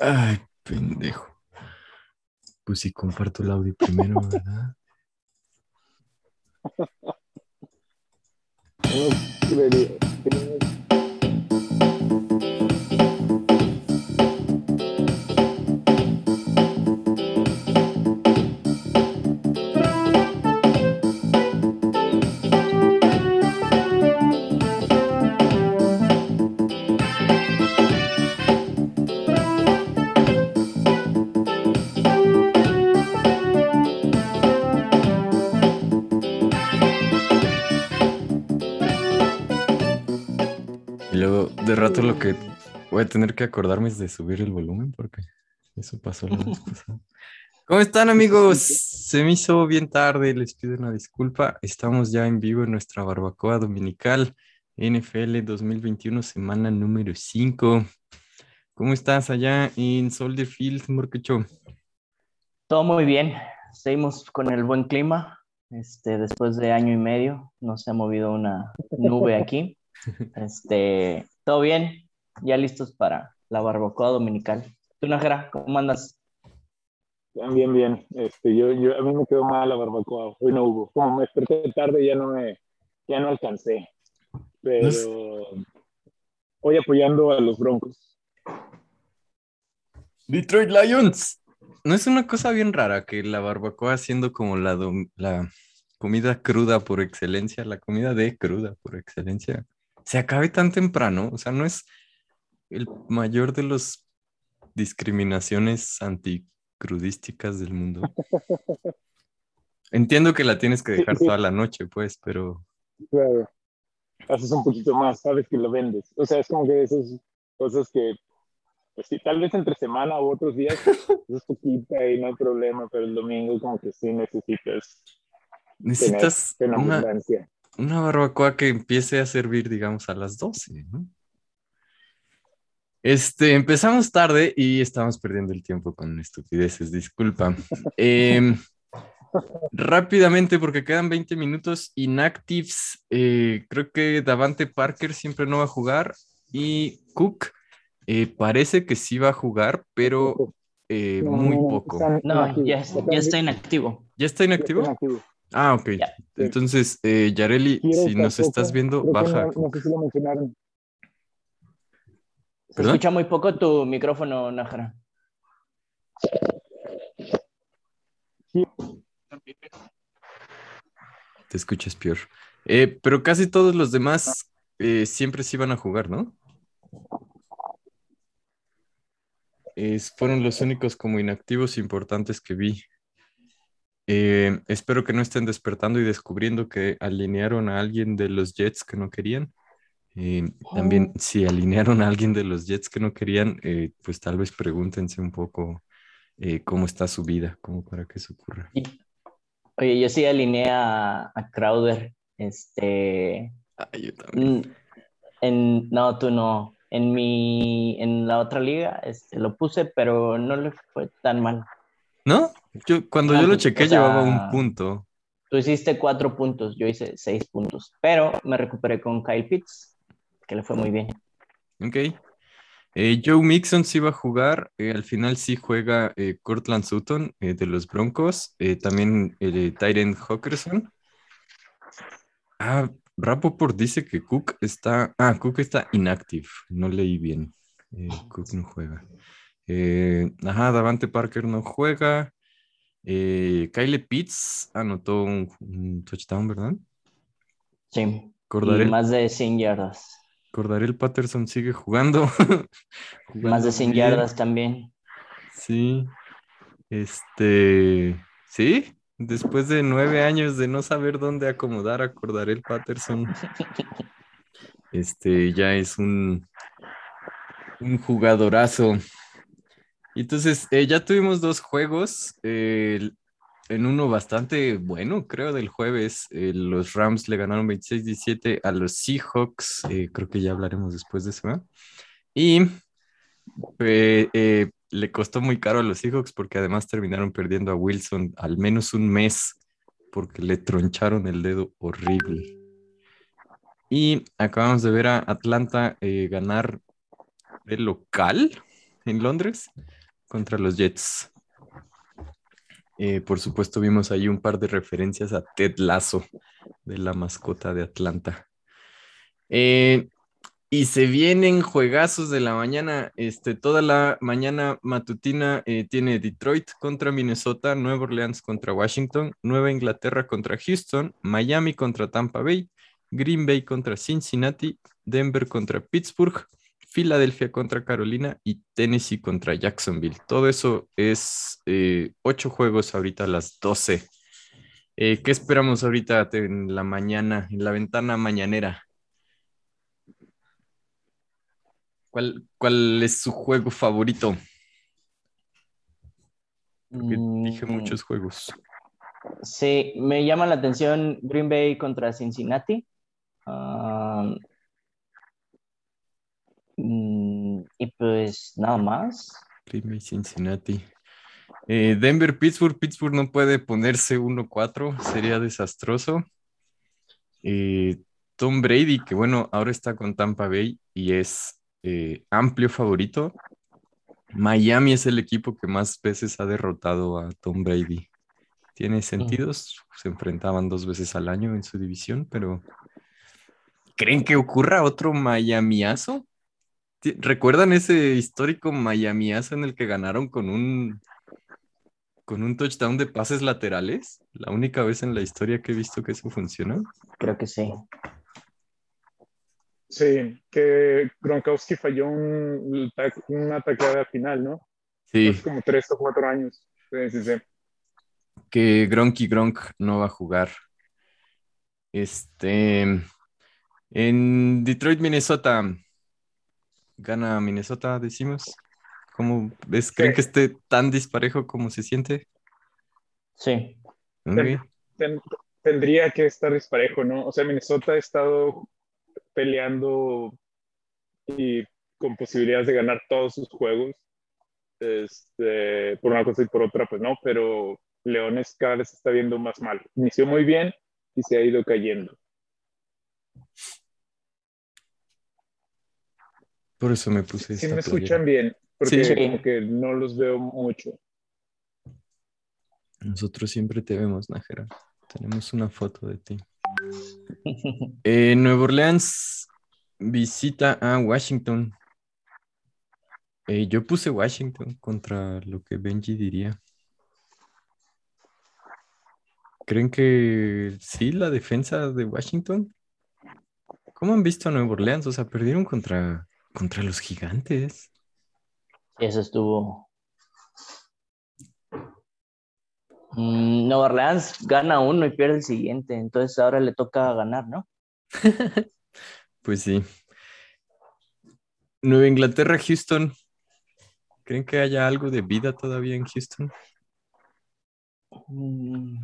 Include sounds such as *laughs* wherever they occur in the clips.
Ay, pendejo. Pues si comparto el audio primero, ¿verdad? *laughs* tener que acordarme de subir el volumen porque eso pasó la vez *laughs* pasada. ¿Cómo están amigos? Se me hizo bien tarde, les pido una disculpa. Estamos ya en vivo en nuestra barbacoa dominical NFL 2021, semana número 5. ¿Cómo estás allá en Soldier Field, Morquecho? Todo muy bien. Seguimos con el buen clima. Este, después de año y medio, no se ha movido una nube aquí. *laughs* Este, todo bien, ya listos para la barbacoa dominical. ¿Tú, Najera, cómo andas? Bien, bien. Este, yo, yo, a mí me quedó mal la barbacoa. Hoy no hubo. Como me desperté tarde, ya no me, ya no alcancé. Pero hoy apoyando a los Broncos. Detroit Lions. ¿No es una cosa bien rara que la barbacoa siendo como la, dom- la comida cruda por excelencia, la comida de cruda por excelencia, se acabe tan temprano? O sea, no es el mayor de los discriminaciones anticrudísticas del mundo. *laughs* Entiendo que la tienes que dejar toda la noche, pues, pero Claro. Haces un poquito más, sabes que lo vendes. O sea, es como que esas cosas que, pues sí, tal vez entre semana u otros días *laughs* es poquita y no hay problema, pero el domingo como que sí necesitas necesitas tener en una, una barbacoa que empiece a servir, digamos, a las 12, ¿no? Este, empezamos tarde y estamos perdiendo el tiempo con estupideces, disculpa. *laughs* Em, rápidamente, porque quedan 20 minutos, inactives, eh, creo que Davante Parker siempre no va a jugar y Cook eh, parece que sí va a jugar, pero eh, No, muy poco. No, ya, está inactivo. ¿Ya está inactivo? Ah, ok. Ya. Entonces, eh, Yareli, si nos estás viendo, baja. No, sé si lo mencionaron. Se ¿Perdón? escucha muy poco tu micrófono, Najera. Sí, Te escuchas peor. Eh, pero casi todos los demás eh, siempre sí van a jugar, ¿no? Fueron los únicos como inactivos importantes que vi. Eh, espero que no estén despertando y descubriendo que alinearon a alguien de los Jets que no querían. Eh, también, si alinearon a alguien de los Jets que no querían, eh, pues tal vez pregúntense un poco eh, cómo está su vida, como para que eso ocurra. Oye, yo sí alineé a, a Crowder. Este, Ah, yo también. en, no, tú no. En mi, en la otra liga, este, lo puse, pero no le fue tan mal. ¿No? Yo, cuando yo lo pues, chequé o sea, llevaba un punto. Tú hiciste cuatro puntos, yo hice seis puntos, pero me recuperé con Kyle Pitts, que le fue muy bien. Ok. Eh, Joe Mixon sí va a jugar. eh, al final sí juega eh, Cortland Sutton de los Broncos. también el Tyren Hawkinson. Ah, Rappaport dice que Cook está. Ah, Cook está inactive. No leí bien. Cook no juega. Ajá, Davante Parker no juega. Kyle Pitts anotó un, un touchdown, ¿verdad? Sí, y más de 100 yardas. Cordarel Patterson sigue jugando. *laughs* Jugando Más de 100 bien. yardas también. Sí. Este. Sí. Después de nueve años de no saber dónde acomodar a Cordarel Patterson, *laughs* este ya es un, un jugadorazo. Entonces, eh, ya tuvimos dos juegos. eh, el- en uno bastante bueno, creo, del jueves. eh, los Rams le ganaron 26-17 a los Seahawks. eh, creo que ya hablaremos después de eso. Y eh, le costó muy caro a los Seahawks porque además terminaron perdiendo a Wilson al menos un mes porque le troncharon el dedo horrible. Y acabamos de ver a Atlanta ganar de local en Londres contra los Jets. Eh, por supuesto, vimos ahí un par de referencias a Ted Lasso, de la mascota de Atlanta. Eh, y se vienen juegazos de la mañana. Este, toda la mañana matutina eh, tiene Detroit contra Minnesota, Nueva Orleans contra Washington, Nueva Inglaterra contra Houston, Miami contra Tampa Bay, Green Bay contra Cincinnati, Denver contra Pittsburgh, Filadelfia contra Carolina y Tennessee contra Jacksonville. Todo eso es eh, ocho juegos ahorita a las 12. Eh, ¿Qué esperamos ahorita en la mañana, en la ventana mañanera? ¿Cuál, cuál es su juego favorito? Porque dije mm. muchos juegos. Sí, me llama la atención Green Bay contra Cincinnati. Ah, y pues nada más. Green Cincinnati. Eh, Denver, Pittsburgh. Pittsburgh no puede ponerse 1-4, sería desastroso. Eh, Tom Brady, que bueno, ahora está con Tampa Bay y es eh, amplio favorito. Miami es el equipo que más veces ha derrotado a Tom Brady. Tiene sentidos, se enfrentaban dos veces al año en su división, pero ¿creen que ocurra otro Miamiazo? ¿Recuerdan ese histórico Miamiazo en el que ganaron con un con un touchdown de pases laterales? La única vez en la historia que he visto que eso funcionó. Creo que sí. Sí, que Gronkowski falló un, una tacleada final, ¿no? Sí. Hace como tres o cuatro años. Sí, sí, sí. Que Gronky Gronk no va a jugar. Este. En Detroit, Minnesota, gana Minnesota, decimos. ¿Cómo ves? ¿Creen que esté tan disparejo como se siente? Sí. tendría que estar disparejo, ¿no? O sea, Minnesota ha estado peleando y con posibilidades de ganar todos sus juegos. Este, por una cosa y por otra, pues no, pero Leones cada vez se está viendo más mal. Inició muy bien y se ha ido cayendo. Por eso me puse. Si me escuchan bien, porque como que no los veo mucho. Nosotros siempre te vemos, Najera. Tenemos una foto de ti. *laughs* Eh, Nueva Orleans visita a Washington. Eh, yo puse Washington contra lo que Benji diría. ¿Creen que sí, la defensa de Washington? ¿Cómo han visto a Nueva Orleans? O sea, perdieron contra contra los gigantes. Eso estuvo. Mm, Nueva Orleans gana uno y pierde el siguiente, entonces ahora le toca ganar, ¿no? *laughs* pues sí. Nueva Inglaterra, Houston. ¿Creen que haya algo de vida todavía en Houston? Mm,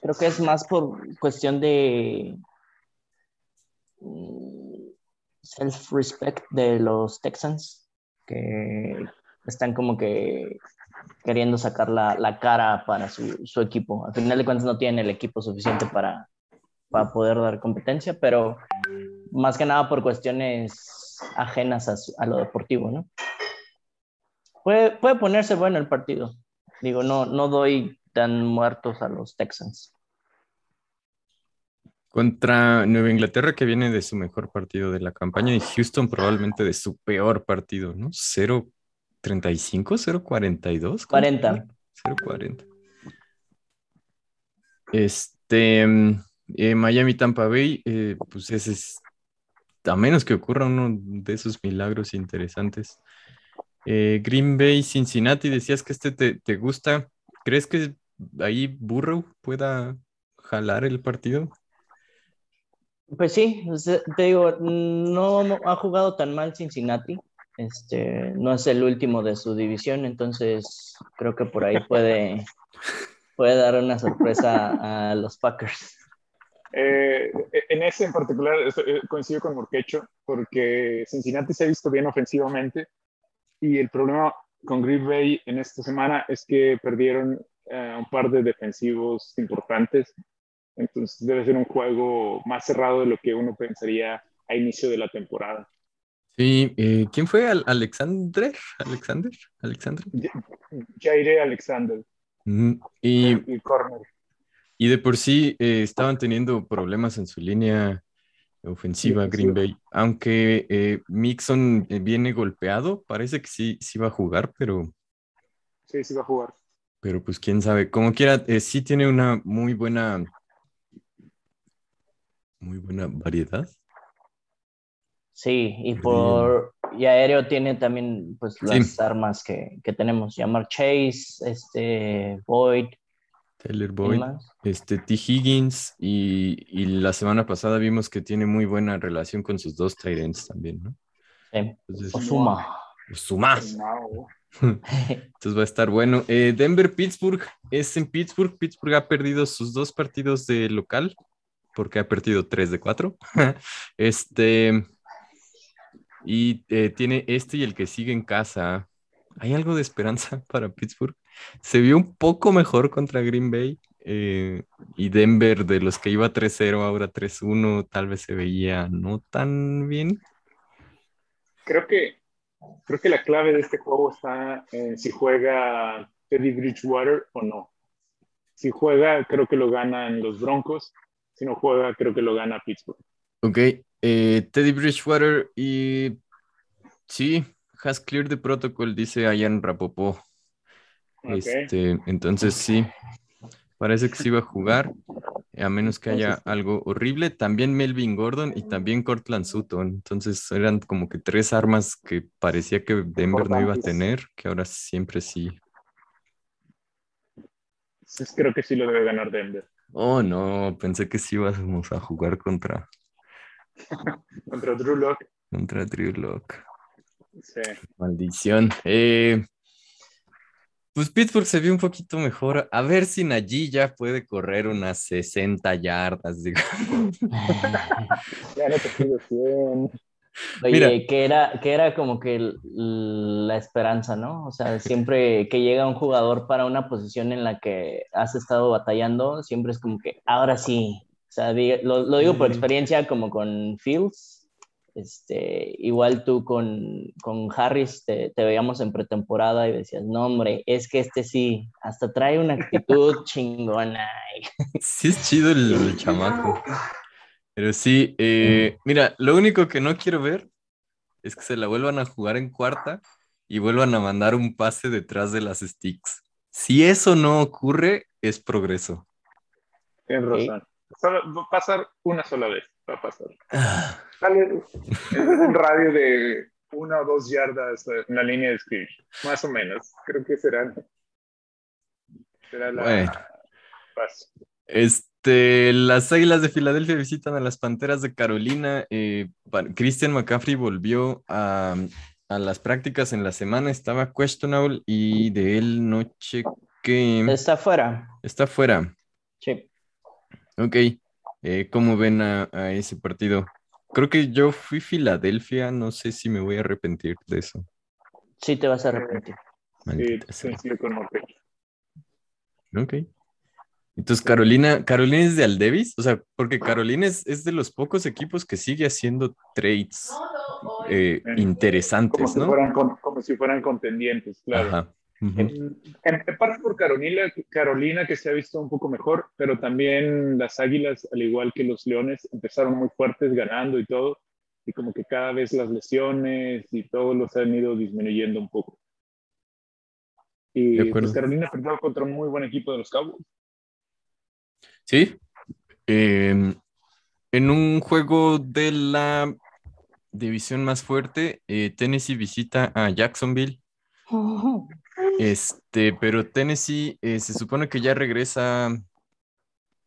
creo que es más por cuestión de self-respect de los Texans, que están como que queriendo sacar la, cara para su, equipo. Al final de cuentas no tienen el equipo suficiente para, para poder dar competencia, pero más que nada por cuestiones ajenas a, lo deportivo, ¿no? Puede, puede, ponerse bueno el partido. Digo, no, no doy tan muertos a los Texans. Contra Nueva Inglaterra, que viene de su mejor partido de la campaña, y Houston probablemente de su peor partido, ¿no? 0.35, 0.42. 40. 0.40. Este, eh, Miami Tampa Bay, eh, pues ese es, a menos que ocurra uno de esos milagros interesantes. Eh, Green Bay, Cincinnati, decías que este te, te gusta. ¿Crees que ahí Burrow pueda jalar el partido? Pues sí, te digo, no ha jugado tan mal Cincinnati. Este, no es el último de su división, entonces creo que por ahí puede, *laughs* puede dar una sorpresa a los Packers. Eh, en ese en particular eh, coincido con Morquecho, porque Cincinnati se ha visto bien ofensivamente y el problema con Green Bay en esta semana es que perdieron eh, un par de defensivos importantes entonces debe ser un juego más cerrado de lo que uno pensaría a inicio de la temporada. Sí, eh, ¿quién fue? Al- Alexander, Alexander, Alexander. Jaire Alexander Mm, Y, y corner. y de por sí eh, estaban teniendo problemas en su línea ofensiva Sí, Green sí. Bay, aunque eh, Mixon viene golpeado, parece que sí, sí va a jugar, pero, Sí, sí va a jugar. pero pues quién sabe. Como quiera, sí tiene una muy buena, muy buena variedad. Sí, y por y aéreo tiene también pues Sí. las armas que, que tenemos, llamar Chase, este Boyd, Taylor ¿quién Boyd, este T. Higgins y, y la semana pasada vimos que tiene muy buena relación con sus dos tight ends también, ¿no? Sí, Entonces, Osuma. Suma. No. *laughs* Entonces va a estar bueno. Eh, Denver-Pittsburgh es en Pittsburgh. Pittsburgh ha perdido sus dos partidos de local porque ha perdido tres de cuatro. *laughs* este. Y eh, tiene este y el que sigue en casa. ¿Hay algo de esperanza *laughs* para Pittsburgh? Se vio un poco mejor contra Green Bay. eh, y Denver, de los que iba 3-0, ahora 3-1, tal vez se veía no tan bien. Creo que, creo que la clave de este juego está en si juega Teddy Bridgewater o no. Si juega, creo que lo ganan los Broncos. Si no juega, creo que lo gana Pittsburgh. Ok, eh, Teddy Bridgewater y sí, has cleared the protocol, dice Ian Rapopó. Este, entonces sí, parece que sí va a jugar, a menos que haya algo horrible. También Melvin Gordon y también Cortland Sutton. Entonces eran como que tres armas que parecía que Denver no iba a tener, que ahora siempre sí. Creo que sí lo debe ganar Denver. Oh, no, pensé que sí íbamos a jugar contra, *laughs* Contra Drew Lock. contra Drew Lock. Sí. Maldición. Eh, pues Pittsburgh se vio un poquito mejor. A ver si Najee ya puede correr unas 60 yardas, digamos. *laughs* Ya no te pido 100. Oye, Mira. que era, que era como que el- la esperanza, ¿no? O sea, siempre que llega un jugador para una posición en la que has estado batallando, siempre es como que ahora sí. O sea, diga- lo, lo digo por experiencia como con Fields. Este, igual tú con, con Harris te, te veíamos en pretemporada y decías, no, hombre, es que este sí, hasta trae una actitud *laughs* chingona. Sí es chido el, el chamaco. Pero sí, eh, mira, lo único que no quiero ver es que se la vuelvan a jugar en cuarta y vuelvan a mandar un pase detrás de las sticks. Si eso no ocurre, es progreso. Tienes razón. Solo va a pasar una sola vez. Va a pasar. Ah, Sale un radio de una o dos yardas en la línea de scrimmage. Más o menos. Creo que será, será la Bueno. paso. Este, las Águilas de Filadelfia visitan a las Panteras de Carolina. Eh, Christian McCaffrey volvió a, a las prácticas en la semana, estaba questionable y de él no chequé. Está fuera. Está fuera. Sí. Ok. Eh, ¿cómo ven a, a ese partido? Creo que yo fui Filadelfia, no sé si me voy a arrepentir de eso. Sí, te vas a arrepentir. Sí, Maldita sea. coincido con Mope. Ok. Entonces, Carolina, Carolina es de Aldevis, o sea, porque Carolina es, es de los pocos equipos que sigue haciendo trades eh, Como interesantes, si, ¿no? fueran, con- como si fueran contendientes, claro. Ajá. En, en parte por Carolina, Carolina, que se ha visto un poco mejor, pero también las Águilas, al igual que los Leones, empezaron muy fuertes ganando y todo, y como que cada vez las lesiones y todo los han ido disminuyendo un poco. Y pues Carolina perdió contra un muy buen equipo de los Cowboys. Sí. Eh, en un juego de la división más fuerte, eh, Tennessee visita a Jacksonville. Este, pero Tennessee eh, se supone que ya regresa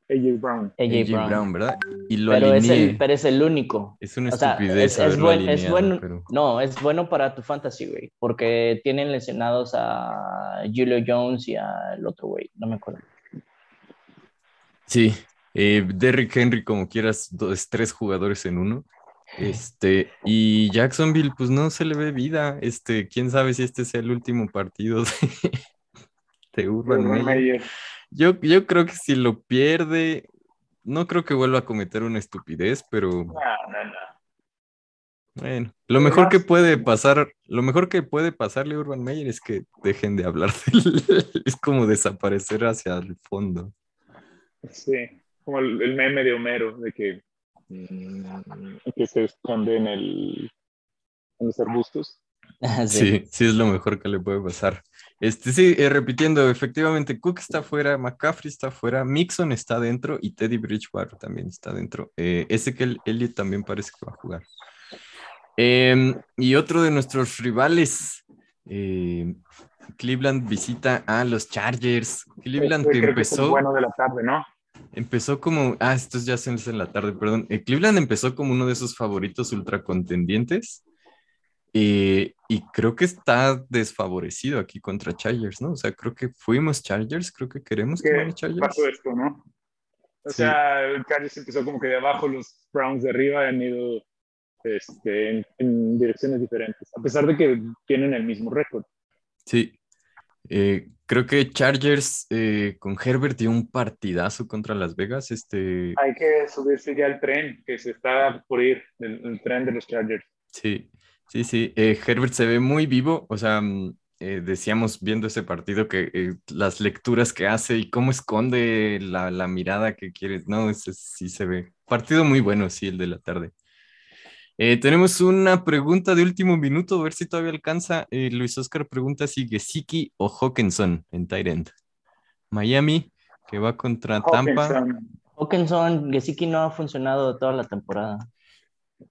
AJ Brown. AJ Brown. Brown, ¿verdad? Y lo Pero es, el, pero es el único. Es una O sea, estupidez es, es, haberlo buen- es alineado, bueno. pero- No, es bueno para tu fantasy, güey. Porque tienen lesionados a Julio Jones y al otro güey. No me acuerdo. Sí, eh, Derrick Henry, como quieras, dos, tres jugadores en uno. Este, y Jacksonville, pues no se le ve vida. Este, quién sabe si este sea el último partido de, *laughs* de Urban Urban Meyer. Meyer. Yo, yo creo que si lo pierde, no creo que vuelva a cometer una estupidez, pero No, no, no. Bueno, lo mejor que puede pasar, lo mejor que puede pasarle a Urban Meyer es que dejen de hablar de él. *laughs* Es como desaparecer hacia el fondo. Sí, como el, el meme de Homero, de que, mm, que se esconde en, el, en los arbustos. Sí, sí, es lo mejor que le puede pasar. Este, sí, eh, repitiendo, efectivamente, Cook está fuera, McCaffrey está fuera, Mixon está dentro y Teddy Bridgewater también está dentro. Eh, ese que el Elliot también parece que va a jugar. Em, y otro de nuestros rivales, eh, Cleveland visita a los Chargers. Cleveland Creo que es el empezó, bueno de la tarde, ¿no? empezó como, ah, estos ya se en la tarde, perdón. Eh, Cleveland empezó como uno de esos favoritos ultra contendientes. eh, y creo que está desfavorecido aquí contra Chargers, ¿no? O sea, creo que fuimos Chargers, creo que queremos que gane Chargers. pasó esto, ¿no? O Sí. sea, el Chargers empezó como que de abajo, los Browns de arriba han ido este, en, en direcciones diferentes, a pesar de que tienen el mismo récord. Sí. Eh, creo que Chargers eh, con Herbert dio un partidazo contra Las Vegas. Este, Hay que subirse ya al tren, que se está por ir, el, el tren de los Chargers. sí, sí, sí. Eh, Herbert se ve muy vivo. O sea, mm, decíamos viendo ese partido que las lecturas que hace y cómo esconde la, la mirada que quiere. No, ese sí se ve. Partido muy bueno, sí, el de la tarde. Eh, tenemos una pregunta de último minuto, a ver si todavía alcanza. Eh, Luis Oscar pregunta si Gesicki o Hawkinson en tight end. Miami, que va contra Tampa. Hawkinson. Hawkinson, Gesicki no ha funcionado toda la temporada.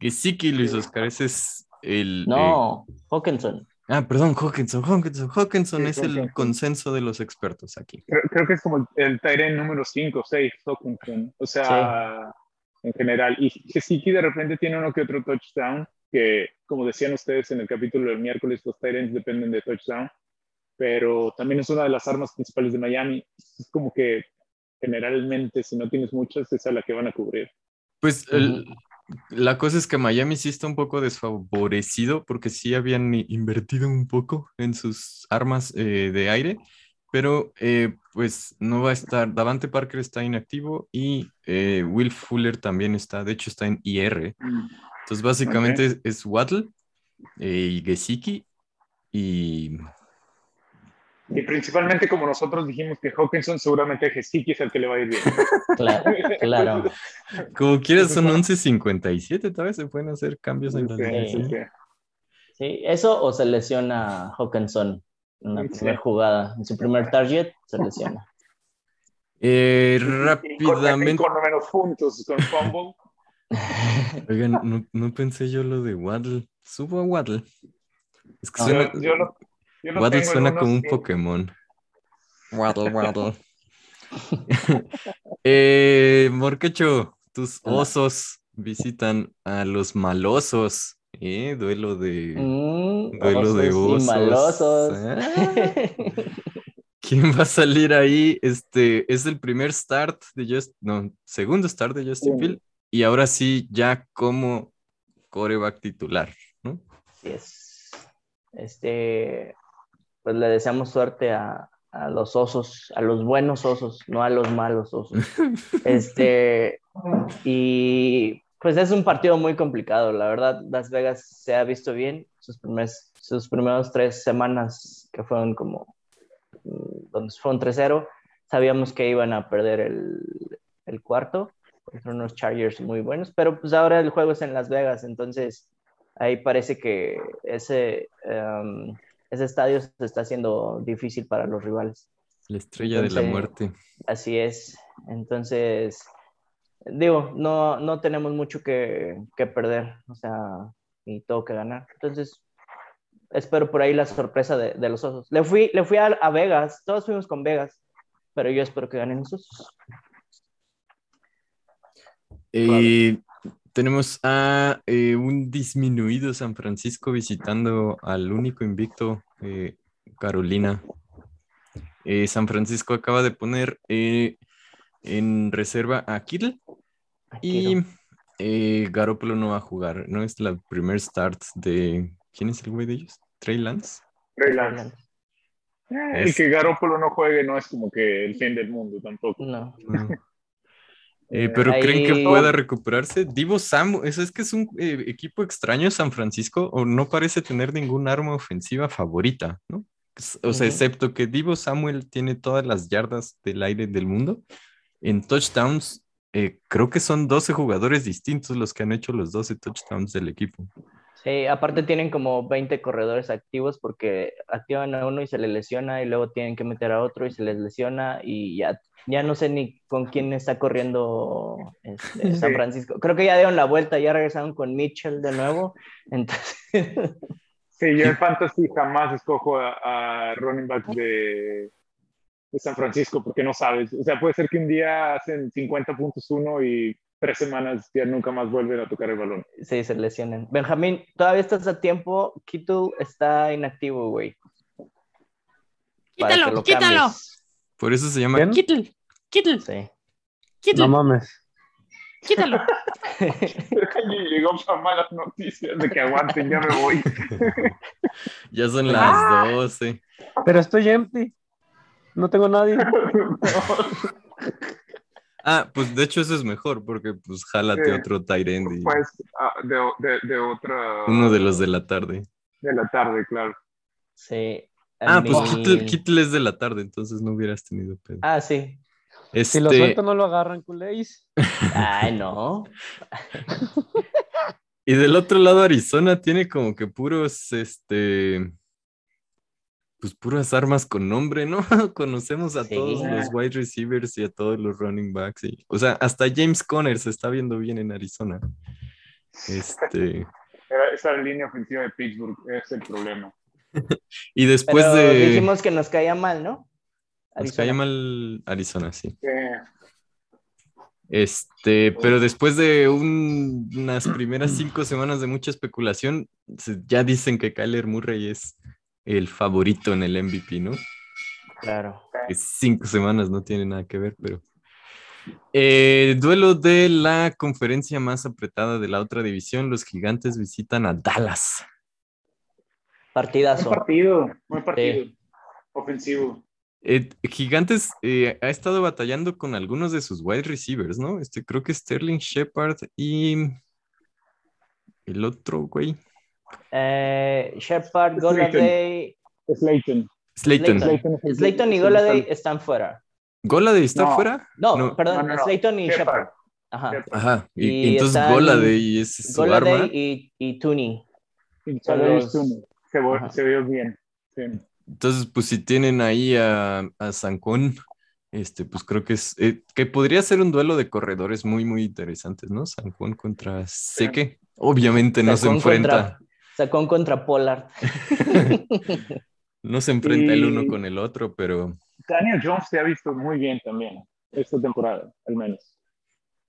Gesicki, Luis Oscar, ese es el... eh, No, Hawkinson. ah, perdón, Hawkinson. Hawkinson, Hawkinson Sí, es el consenso de los expertos aquí. Creo, creo que es como el Tyrant número 5 o 6, Hawkinson. O sea, en general. Y Gesicki de repente tiene uno que otro touchdown, que como decían ustedes en el capítulo del miércoles, los Tyrants dependen de touchdown, pero también es una de las armas principales de Miami. Es como que generalmente, si no tienes muchas, es la que van a cubrir. Pues el- la cosa es que Miami sí está un poco desfavorecido porque sí habían invertido un poco en sus armas eh, de aire, pero eh, pues no va a estar. Davante Parker está inactivo y eh, Will Fuller también está, de hecho está en IR. Entonces básicamente es, es Waddle eh, y Gesicki y Y principalmente como nosotros dijimos que Hawkinson, seguramente Gesicki es el que le va a ir bien. Claro, claro. como quieras son Entonces, 11.57, tal vez se pueden hacer cambios en la Sí, línea. sí, sí. Sí, eso o se lesiona Hawkinson en la Sí. primera jugada. En su primer target se lesiona. Eh, rápidamente. con menos puntos, con fumble. *laughs* Oigan, no, no pensé yo lo de Waddle. Subo a Waddle. Es que No. suena, Yo, yo lo, yo lo Waddle suena como un. Pokémon. Waddle, Waddle. *laughs* eh, Morquecho, tus osos visitan a los malosos. Eh, duelo de. Mm, Duelo de osos y osos. malosos. Ah. *laughs* *laughs* ¿Quién va a salir ahí? Este es el primer start de Just, no, segundo start de Justin. Field. Y ahora sí, ya como coreback titular, ¿no? Así es. Este, pues le deseamos suerte a, a los osos, a los buenos osos, no a los malos osos. *laughs* Este, y pues es un partido muy complicado, la verdad. Las Vegas se ha visto bien sus primeros, sus primeros tres semanas que fueron como, mm, donde fueron 3-0, sabíamos que iban a perder el, el cuarto, son unos Chargers muy buenos, pero pues ahora el juego es en Las Vegas, entonces ahí parece que ese, em, ese estadio se está haciendo difícil para los rivales. La estrella de la Entonces- muerte. Así es. Entonces, digo, no, no tenemos mucho que, que perder, o sea, y todo que ganar. Entonces, espero por ahí la sorpresa de, de los osos. Le fui, le fui a, a Vegas, todos fuimos con Vegas, pero yo espero que ganen los osos. Eh, tenemos a eh, un disminuido San Francisco visitando al único invicto, eh, Carolina. Eh, San Francisco acaba de poner en reserva a Kittle y eh, Garoppolo no va a jugar. No es la primer start de. ¿Quién es el güey de ellos? Trey Lance. Trey Lance. Eh, El Es- que Garoppolo no juegue no es como que el fin del mundo tampoco. No. No. Eh, pero ¿creen que Ahí- pueda recuperarse? Divo Samu, eso es que es un eh, equipo extraño San Francisco, o no parece tener ningún arma ofensiva favorita, ¿no? S- O sea, excepto que Divo Samuel tiene todas las yardas del aire del mundo. En touchdowns, eh, creo que son 12 jugadores distintos los que han hecho los 12 touchdowns del equipo. Sí, aparte tienen como 20 corredores activos porque activan a uno y se le lesiona y luego tienen que meter a otro y se les lesiona y ya, ya no sé ni con quién está corriendo este, *laughs* San. Francisco. Creo que ya dieron la vuelta, ya regresaron con Mitchell de nuevo. *laughs* Entonces, Sí, yo en Fantasy jamás escojo a, a running back de, de San Francisco porque no sabes. O sea, puede ser que un día hacen 50 puntos uno y tres semanas ya nunca más vuelven a tocar el balón. sí, se lesionan. Benjamín, todavía estás a tiempo. Kittle está inactivo, güey. Quítalo, lo quítalo. cambies. Por eso se llama ¿Quién? Kittle, Kittle, Sí. Kittle, No mames. quítalo. Llegó para malas noticias de que aguanten, ya me voy. *laughs* Ya son las 12. Pero estoy empty. No tengo nadie. *laughs* Ah, pues de hecho eso es mejor porque pues jálate Sí. otro tight end y Pues ah, de, de, de otra. uno de los de la tarde. De la tarde, claro. Sí. Ah, pues Kittle, Kittle es de la tarde, entonces no hubieras tenido pedo. Ah, sí. Si lo Este, suelto, no lo agarran, culéis. *laughs* Ay, no. *laughs* Y del otro lado, Arizona tiene como que puros, este, pues puras armas con nombre, ¿no? *laughs* Conocemos a Sí. todos los wide receivers y a todos los running backs. Y, o sea, hasta James Conner se está viendo bien en Arizona. Este, *laughs* Era esa línea ofensiva de Pittsburgh es el problema. *laughs* y después Pero de... dijimos que nos caía mal, ¿no? Nos cae mal Arizona, sí. Eh, Este, pero después de un- unas primeras cinco semanas de mucha especulación, ya dicen que Kyler Murray es el favorito en el MVP, ¿no? Claro. Cinco semanas no tiene nada que ver, pero. Eh, duelo de la conferencia más apretada de la otra división. Los gigantes visitan a Dallas. buen Partidazo. partido, buen partido. Ofensivo. Eh, gigantes eh, ha estado batallando con algunos de sus wide receivers, ¿no? Este, creo que Sterling Shepard y el otro, güey. Eh, Shepard, Slayton. Goladay, Slayton. Slayton. Slayton. y Goladay están fuera. ¿Goladay está No. fuera? No, No. perdón, No, no, no. Slayton y Shepard. Shepard. Ajá. Ajá. Y, Y y entonces están Goladay es su Goladay arma. y, y los- Stone. Se, Ajá. se vio bien. Sí. Entonces, pues si tienen ahí a, a Sancón, este, pues creo que es, eh, que podría ser un duelo de corredores muy, muy interesantes, ¿no? Sancón contra Seque. Obviamente no se enfrenta, contra- Sacón contra Pollard. *laughs* no se enfrenta el uno con el otro, pero, Daniel Jones se ha visto muy bien también esta temporada, al menos.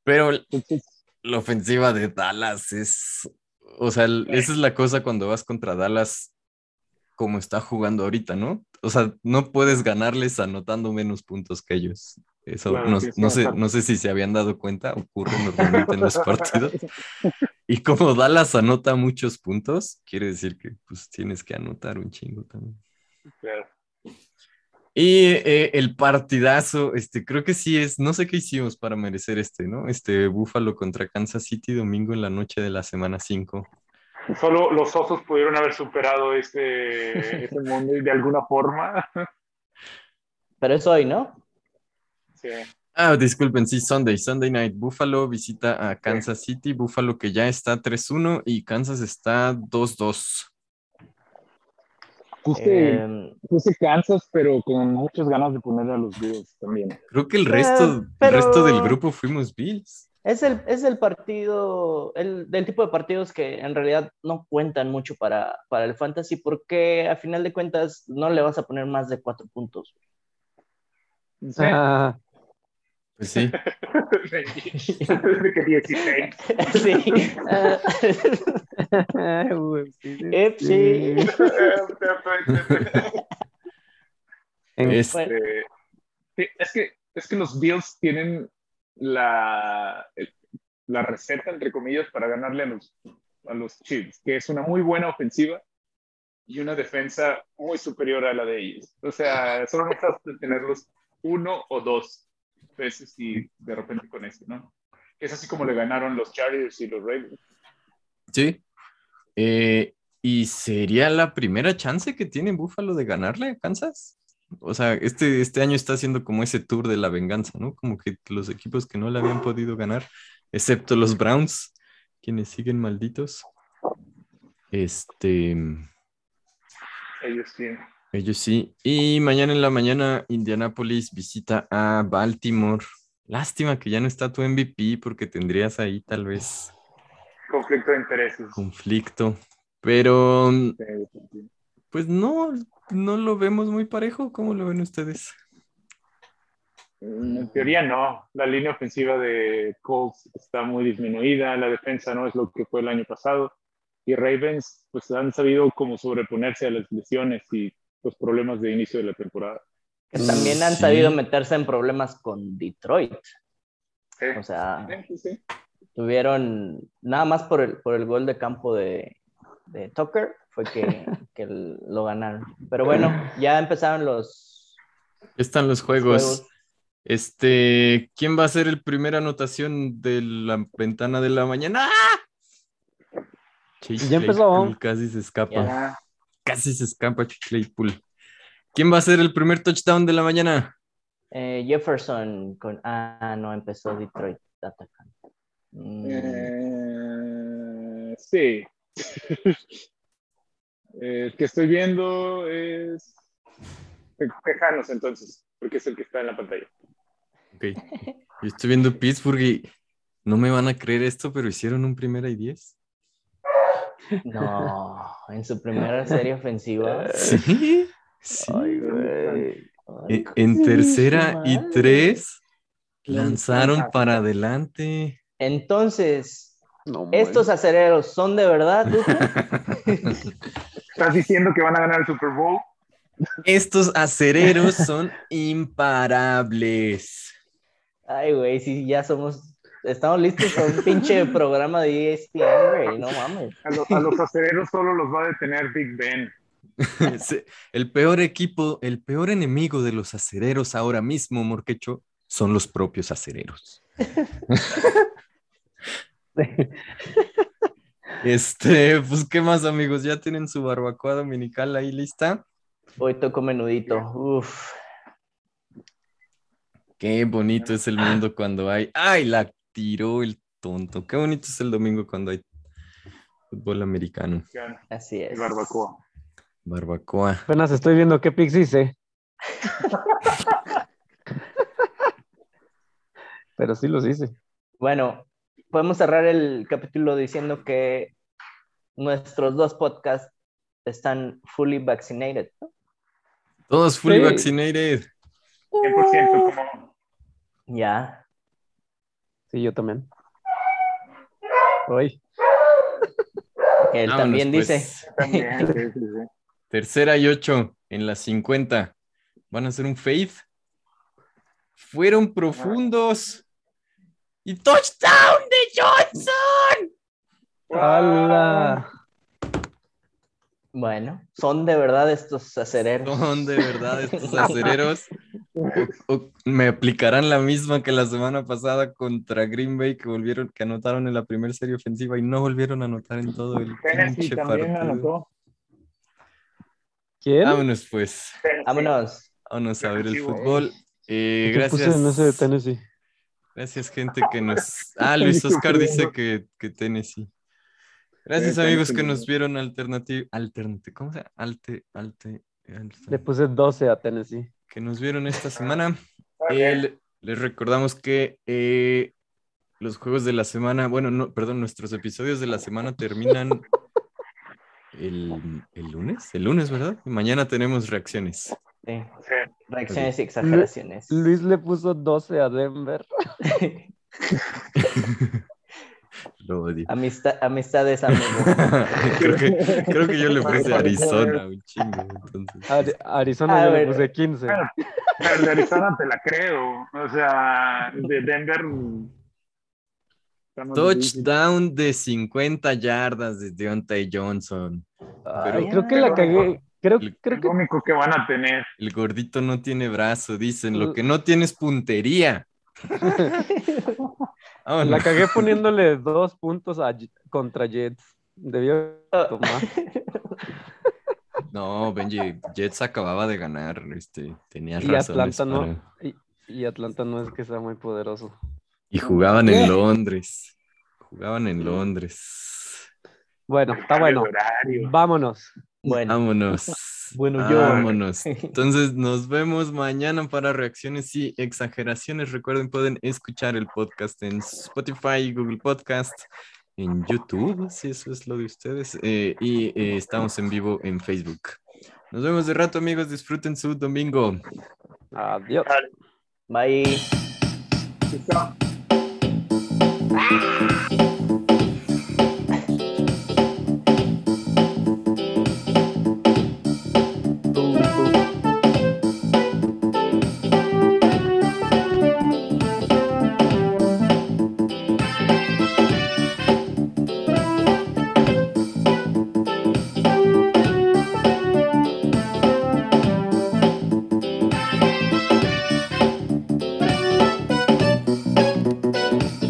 pero Entonces, la ofensiva de Dallas es, o sea, el- esa es la cosa cuando vas contra Dallas como está jugando ahorita, ¿no? O sea, no puedes ganarles anotando menos puntos que ellos. Eso Claro, no, sí, sí, no sé, no sé si se habían dado cuenta, ocurre normalmente *laughs* en los partidos. *laughs* Y como Dallas anota muchos puntos, quiere decir que pues tienes que anotar un chingo también. claro. Y eh, el partidazo, este, creo que sí es, no sé qué hicimos para merecer este, ¿no? Este Búfalo contra Kansas City, domingo en la noche de la semana 5. Solo los osos pudieron haber superado este, *laughs* este mundo de alguna forma. Pero es hoy, ¿no? Sí. Ah, disculpen, sí, Sunday, Sunday Night. Buffalo visita a Kansas City, Buffalo que ya está 3-1 y Kansas está 2-2. Puse, Eh, puse Kansas, pero con muchas ganas de poner a los Bills también. Creo que el resto, Eh, pero- el resto del grupo fuimos Bills. es, el, es el partido, el, del tipo de partidos que en realidad no cuentan mucho para, para el fantasy porque a final de cuentas no le vas a poner más de cuatro puntos. Sí. Ah, Pues sí. *laughs* que 16. sí. Ah, *laughs* güey, sí, sí. Epsi. *laughs* Este, sí, es, que, es que los Bills tienen la, la receta, entre comillas, para ganarle a los, a los Chiefs, que es una muy buena ofensiva y una defensa muy superior a la de ellos. O sea, solo necesitas tenerlos uno o dos. Veces y de repente con este, ¿no? Es así como le ganaron los Chargers y los Ravens. Sí. Eh, ¿Y sería la primera chance que tiene Buffalo de ganarle a Kansas? O sea, este, este año está haciendo como ese tour de la venganza, ¿no? Como que los equipos que no le habían podido ganar, excepto los Browns, quienes siguen malditos. Este, Ellos sí. Sí. Y mañana en la mañana, Indianapolis visita a Baltimore. Lástima que ya no está tu MVP porque tendrías ahí tal vez Conflicto de intereses. conflicto. Pero sí. Pues no, no lo vemos muy parejo. ¿Cómo lo ven ustedes? En teoría no. La línea ofensiva de Colts está muy disminuida, la defensa no es lo que fue el año pasado. Y Ravens pues han sabido como sobreponerse a las lesiones y los problemas de inicio de la temporada. Que también han Sí. sabido meterse en problemas con Detroit. Sí. O sea, Sí, sí, sí. tuvieron nada más por el, por el gol de campo de, de Tucker fue que, *laughs* que lo ganaron. Pero bueno, ya empezaron los están los juegos. juegos. Este, ¿quién va a ser el primera anotación de la ventana de la mañana? ¡Ah! Chase Ya empezó. Casi se escapa. Ya. Casi se escapa Claypool. ¿Quién va a ser el primer touchdown de la mañana? Eh, Jefferson con. Ah, no, empezó Detroit atacando. Mm, Eh, sí. *laughs* Eh, el que estoy viendo es Te- Tejanos entonces, porque es el que está en la pantalla. Ok. Yo estoy viendo Pittsburgh y no me van a creer esto, pero hicieron un primera y diez. No, en su primera *laughs* serie ofensiva. Sí. Sí. Ay, güey. Ay, En tercera y tres lanzaron para adelante. Entonces, No, ¿estos acereros son de verdad? *laughs* ¿Estás diciendo que van a ganar el Super Bowl? Estos acereros *laughs* son imparables. Ay, güey, sí, ya somos. Estamos listos para un *laughs* pinche programa de ESPN, güey, no mames. A, lo- a los acereros solo los va a detener Big Ben. *laughs* El peor equipo, el peor enemigo de los acereros ahora mismo, Morquecho, son los propios acereros. *laughs* Este, pues, ¿qué más, amigos? ¿Ya tienen su barbacoa dominical ahí lista? Hoy toco menudito. Uf. Qué bonito es el mundo cuando hay. ¡Ay, la tiró el tonto! Qué bonito es el domingo cuando hay fútbol americano. Así es. el barbacoa. Barbacoa. Apenas estoy viendo qué picks hice. Pero sí los hice. Bueno, podemos cerrar el capítulo diciendo que nuestros dos podcasts están fully vaccinated. ¿no? Todos fully Sí. vaccinated. 100% como Ya. Sí, yo también. Hoy. Que *laughs* él Vámonos, también pues. dice. también. Tercera y ocho en las 50. ¿Van a hacer un fade? Fueron profundos. ¡Y touchdown de Johnson! ¡Hala! Bueno, son de verdad estos acereros. Son de verdad estos *laughs* acereros. O- o me aplicarán la misma que la semana pasada contra Green Bay, que volvieron, que anotaron en la primera serie ofensiva y no volvieron a anotar en todo el pinche también partido. anotó. ¿Quién? Vámonos, pues. Tennessee. Vámonos. Vámonos a ver el fútbol. Eh, ¿Qué puse en ese de gracias. Tennessee? Gracias, gente que nos. Ah, Luis Oscar dice que, que Tennessee. Gracias, Sí, amigos, que nos vieron alternativa. Alternate, ¿cómo se llama? Alte, alte, alte- Le puse 12 a Tennessee. Que nos vieron esta semana. Ok. Eh, le- les recordamos que eh, los juegos de la semana, bueno, no, perdón, nuestros episodios de la semana terminan *laughs* el, el lunes. El lunes, ¿verdad? Y mañana tenemos reacciones. Sí. Sí. Reacciones y exageraciones. Luis le puso 12 a Denver. *laughs* *laughs* Lo odio. Amistad, amistades, amigo. *laughs* creo, que, creo que yo le puse Arizona un chingo. Entonces. Ari- Arizona A yo ver. le puse 15. Pero el de Arizona te la creo. O sea, de Denver. Touchdown de 50 yardas de Deontay Johnson. Ay, Pero- creo que la cagué. Creo, creo El que único que van a tener. El gordito no tiene brazo, dicen. Lo que no tiene es puntería. *laughs* Vámonos. La cagué poniéndole dos puntos a, contra Jets. Debió tomar. *laughs* No, Benji, Jets acababa de ganar. Este, tenías Y Atlanta no. para- Y, y Atlanta no es que sea muy poderoso. Y jugaban en Londres. Jugaban en Londres. Bueno, está bueno. Vámonos. Bueno, Vámonos. Bueno, yo- Vámonos. *laughs* Entonces nos vemos mañana para reacciones y exageraciones. Recuerden, pueden escuchar el podcast en Spotify, Google Podcast, en YouTube, si eso es lo de ustedes. eh, y eh, estamos en vivo en Facebook. Nos vemos de rato, amigos. Disfruten su domingo. Adiós. bye.